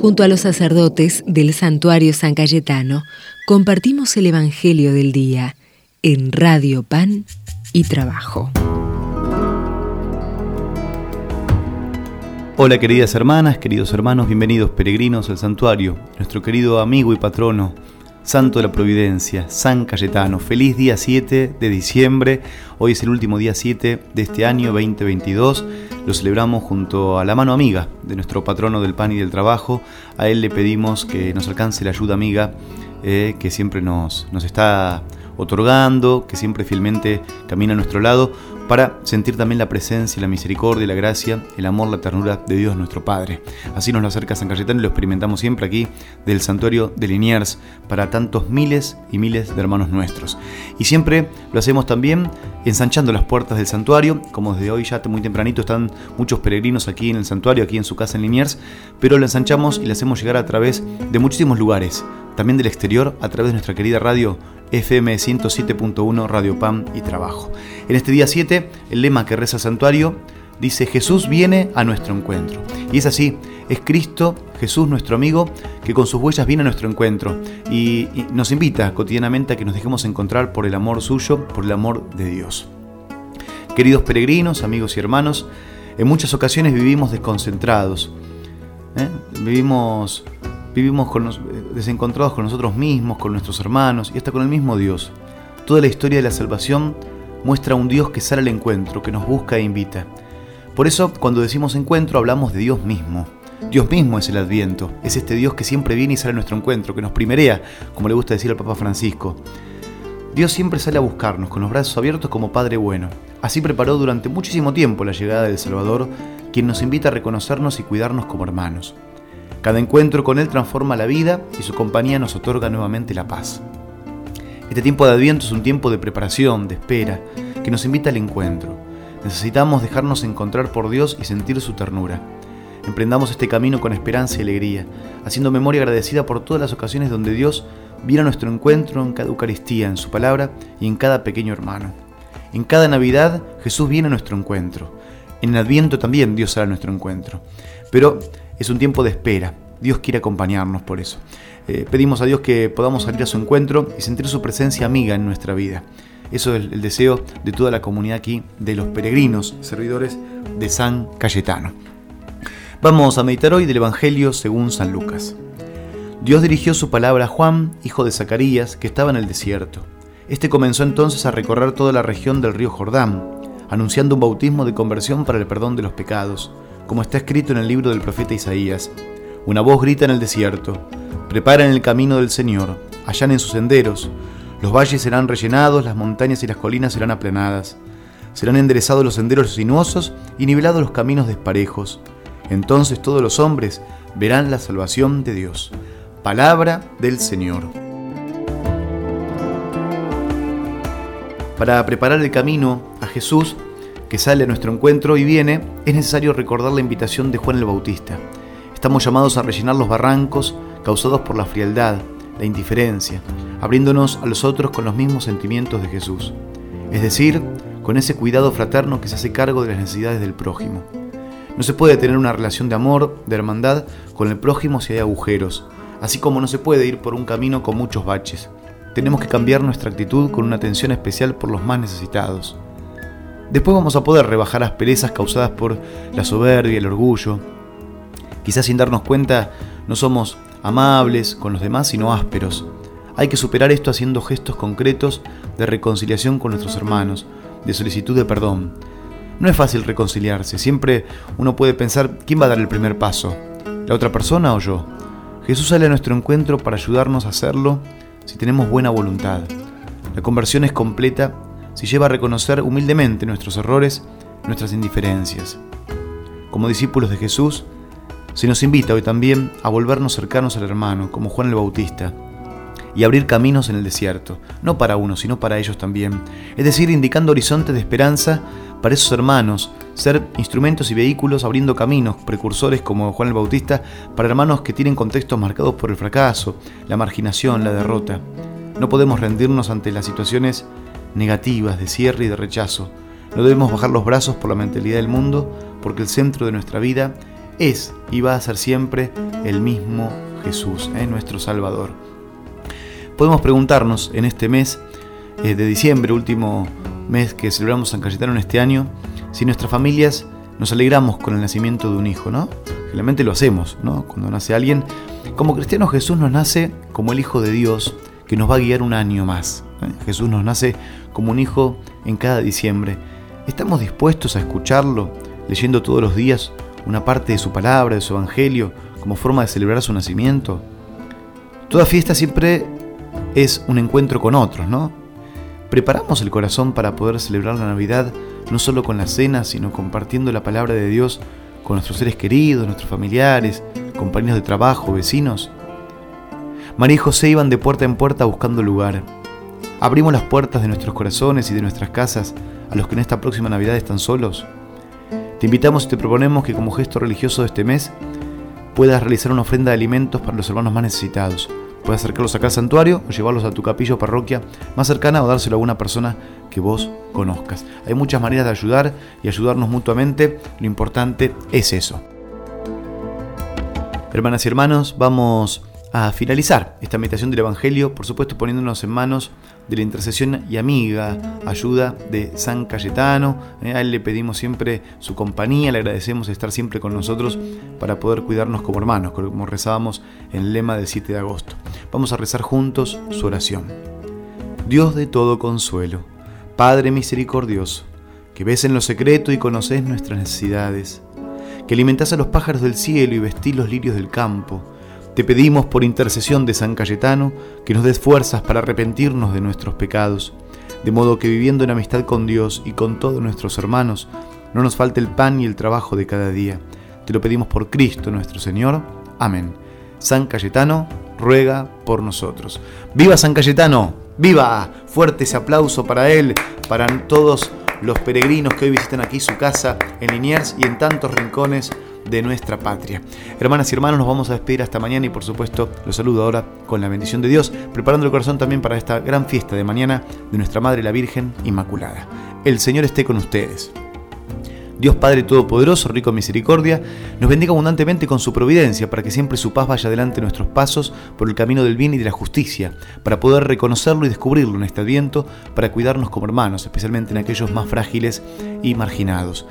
Junto a los sacerdotes del santuario San Cayetano, compartimos el Evangelio del Día en Radio Pan y Trabajo. Hola queridas hermanas, queridos hermanos, bienvenidos peregrinos al santuario, nuestro querido amigo y patrono, Santo de la Providencia, San Cayetano. Feliz día 7 de diciembre. Hoy es el último día 7 de este año 2022. Lo celebramos junto a la mano amiga de nuestro patrono del pan y del trabajo. A él le pedimos que nos alcance la ayuda amiga eh, que siempre nos, nos está otorgando, que siempre fielmente camina a nuestro lado, para sentir también la presencia, la misericordia, la gracia, el amor, la ternura de Dios nuestro Padre. Así nos lo acerca San Cayetano y lo experimentamos siempre aquí del santuario de Liniers para tantos miles y miles de hermanos nuestros. Y siempre lo hacemos también ensanchando las puertas del santuario, como desde hoy ya muy tempranito están muchos peregrinos aquí en el santuario, aquí en su casa en Liniers, pero lo ensanchamos y le hacemos llegar a través de muchísimos lugares, también del exterior, a través de nuestra querida radio FM 107.1 Radio Pam y Trabajo. En este día 7, el lema que reza el santuario dice Jesús viene a nuestro encuentro. Y es así, es Cristo, Jesús nuestro amigo, que con sus huellas viene a nuestro encuentro y, nos invita cotidianamente a que nos dejemos encontrar por el amor suyo, por el amor de Dios. Queridos peregrinos, amigos y hermanos, en muchas ocasiones vivimos desconcentrados, ¿eh? vivimos Vivimos con desencontrados con nosotros mismos, con nuestros hermanos y hasta con el mismo Dios. Toda la historia de la salvación muestra un Dios que sale al encuentro, que nos busca e invita. Por eso, cuando decimos encuentro, hablamos de Dios mismo. Dios mismo es el Adviento, es este Dios que siempre viene y sale a nuestro encuentro, que nos primerea, como le gusta decir al Papa Francisco. Dios siempre sale a buscarnos con los brazos abiertos como Padre bueno. Así preparó durante muchísimo tiempo la llegada del Salvador, quien nos invita a reconocernos y cuidarnos como hermanos. Cada encuentro con Él transforma la vida y su compañía nos otorga nuevamente la paz. Este tiempo de Adviento es un tiempo de preparación, de espera, que nos invita al encuentro. Necesitamos dejarnos encontrar por Dios y sentir su ternura. Emprendamos este camino con esperanza y alegría, haciendo memoria agradecida por todas las ocasiones donde Dios viene a nuestro encuentro en cada Eucaristía, en su palabra y en cada pequeño hermano. En cada Navidad Jesús viene a nuestro encuentro. En el Adviento también Dios hará nuestro encuentro. Pero es un tiempo de espera. Dios quiere acompañarnos por eso. Eh, pedimos a Dios que podamos salir a su encuentro y sentir su presencia amiga en nuestra vida. Eso es el, deseo de toda la comunidad aquí, de los peregrinos, servidores de San Cayetano. Vamos a meditar hoy del Evangelio según San Lucas. Dios dirigió su palabra a Juan, hijo de Zacarías, que estaba en el desierto. Este comenzó entonces a recorrer toda la región del río Jordán, anunciando un bautismo de conversión para el perdón de los pecados como está escrito en el libro del profeta Isaías. Una voz grita en el desierto, preparen el camino del Señor, en sus senderos, los valles serán rellenados, las montañas y las colinas serán aplanadas, serán enderezados los senderos sinuosos y nivelados los caminos desparejos. Entonces todos los hombres verán la salvación de Dios. Palabra del Señor. Para preparar el camino a Jesús, que sale a nuestro encuentro y viene, es necesario recordar la invitación de Juan el Bautista. Estamos llamados a rellenar los barrancos causados por la frialdad, la indiferencia, abriéndonos a los otros con los mismos sentimientos de Jesús, es decir, con ese cuidado fraterno que se hace cargo de las necesidades del prójimo. No se puede tener una relación de amor, de hermandad con el prójimo si hay agujeros, así como no se puede ir por un camino con muchos baches. Tenemos que cambiar nuestra actitud con una atención especial por los más necesitados. Después vamos a poder rebajar asperezas causadas por la soberbia, el orgullo. Quizás sin darnos cuenta no somos amables con los demás, sino ásperos. Hay que superar esto haciendo gestos concretos de reconciliación con nuestros hermanos, de solicitud de perdón. No es fácil reconciliarse, siempre uno puede pensar quién va a dar el primer paso, la otra persona o yo. Jesús sale a nuestro encuentro para ayudarnos a hacerlo si tenemos buena voluntad. La conversión es completa si lleva a reconocer humildemente nuestros errores, nuestras indiferencias. Como discípulos de Jesús, se nos invita hoy también a volvernos cercanos al hermano, como Juan el Bautista, y abrir caminos en el desierto, no para uno, sino para ellos también. Es decir, indicando horizontes de esperanza para esos hermanos, ser instrumentos y vehículos abriendo caminos, precursores como Juan el Bautista, para hermanos que tienen contextos marcados por el fracaso, la marginación, la derrota. No podemos rendirnos ante las situaciones negativas de cierre y de rechazo. No debemos bajar los brazos por la mentalidad del mundo, porque el centro de nuestra vida es y va a ser siempre el mismo Jesús, nuestro Salvador. Podemos preguntarnos en este mes eh, de diciembre, último mes que celebramos San Cayetano en este año, si nuestras familias nos alegramos con el nacimiento de un hijo, ¿no? Generalmente lo hacemos, ¿no? Cuando nace alguien. Como cristiano Jesús nos nace como el Hijo de Dios que nos va a guiar un año más. ¿eh? Jesús nos nace como un hijo en cada diciembre. ¿Estamos dispuestos a escucharlo, leyendo todos los días una parte de su palabra, de su evangelio, como forma de celebrar su nacimiento? Toda fiesta siempre es un encuentro con otros, ¿no? Preparamos el corazón para poder celebrar la Navidad no solo con la cena, sino compartiendo la palabra de Dios con nuestros seres queridos, nuestros familiares, compañeros de trabajo, vecinos. María y José iban de puerta en puerta buscando lugar. Abrimos las puertas de nuestros corazones y de nuestras casas a los que en esta próxima Navidad están solos. Te invitamos y te proponemos que como gesto religioso de este mes puedas realizar una ofrenda de alimentos para los hermanos más necesitados. Puedes acercarlos acá al santuario o llevarlos a tu capilla o parroquia más cercana o dárselo a alguna persona que vos conozcas. Hay muchas maneras de ayudar y ayudarnos mutuamente. Lo importante es eso. Hermanas y hermanos, vamos a finalizar esta meditación del Evangelio, por supuesto poniéndonos en manos de la intercesión y amiga ayuda de San Cayetano. Eh, a él le pedimos siempre su compañía, le agradecemos estar siempre con nosotros para poder cuidarnos como hermanos, como rezábamos en el lema del 7 de agosto. Vamos a rezar juntos su oración. Dios de todo consuelo, Padre misericordioso, que ves en lo secreto y conoces nuestras necesidades, que alimentás a los pájaros del cielo y vestís los lirios del campo, te pedimos por intercesión de San Cayetano que nos des fuerzas para arrepentirnos de nuestros pecados, de modo que viviendo en amistad con Dios y con todos nuestros hermanos, no nos falte el pan y el trabajo de cada día. Te lo pedimos por Cristo nuestro Señor. Amén. San Cayetano ruega por nosotros. ¡Viva San Cayetano! ¡Viva! Fuerte ese aplauso para él, para todos los peregrinos que hoy visitan aquí su casa en Liniers y en tantos rincones de nuestra patria. Hermanas y hermanos, nos vamos a despedir hasta mañana y por supuesto los saludo ahora con la bendición de Dios, preparando el corazón también para esta gran fiesta de mañana de nuestra Madre la Virgen Inmaculada. El Señor esté con ustedes. Dios Padre Todopoderoso, rico en misericordia, nos bendiga abundantemente con su providencia, para que siempre su paz vaya delante de nuestros pasos por el camino del bien y de la justicia, para poder reconocerlo y descubrirlo en este adviento, para cuidarnos como hermanos, especialmente en aquellos más frágiles y marginados.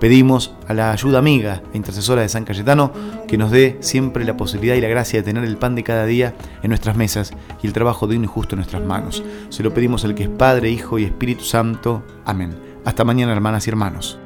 Pedimos a la ayuda amiga e intercesora de San Cayetano que nos dé siempre la posibilidad y la gracia de tener el pan de cada día en nuestras mesas y el trabajo digno y justo en nuestras manos. Se lo pedimos al que es Padre, Hijo y Espíritu Santo. Amén. Hasta mañana, hermanas y hermanos.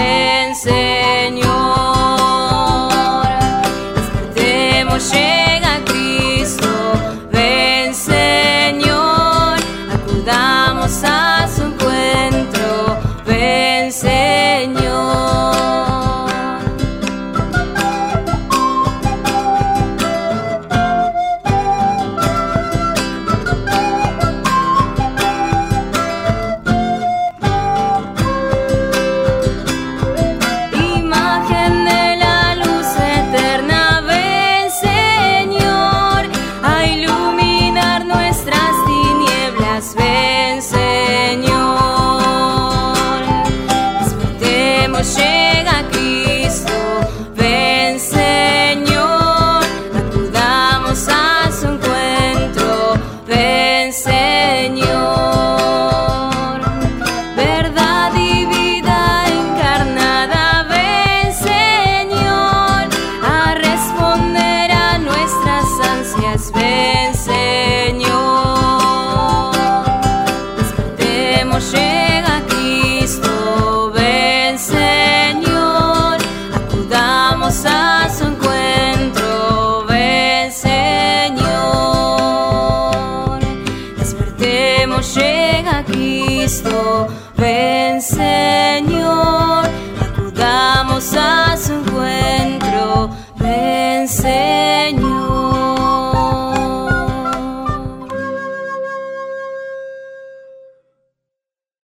Yeah.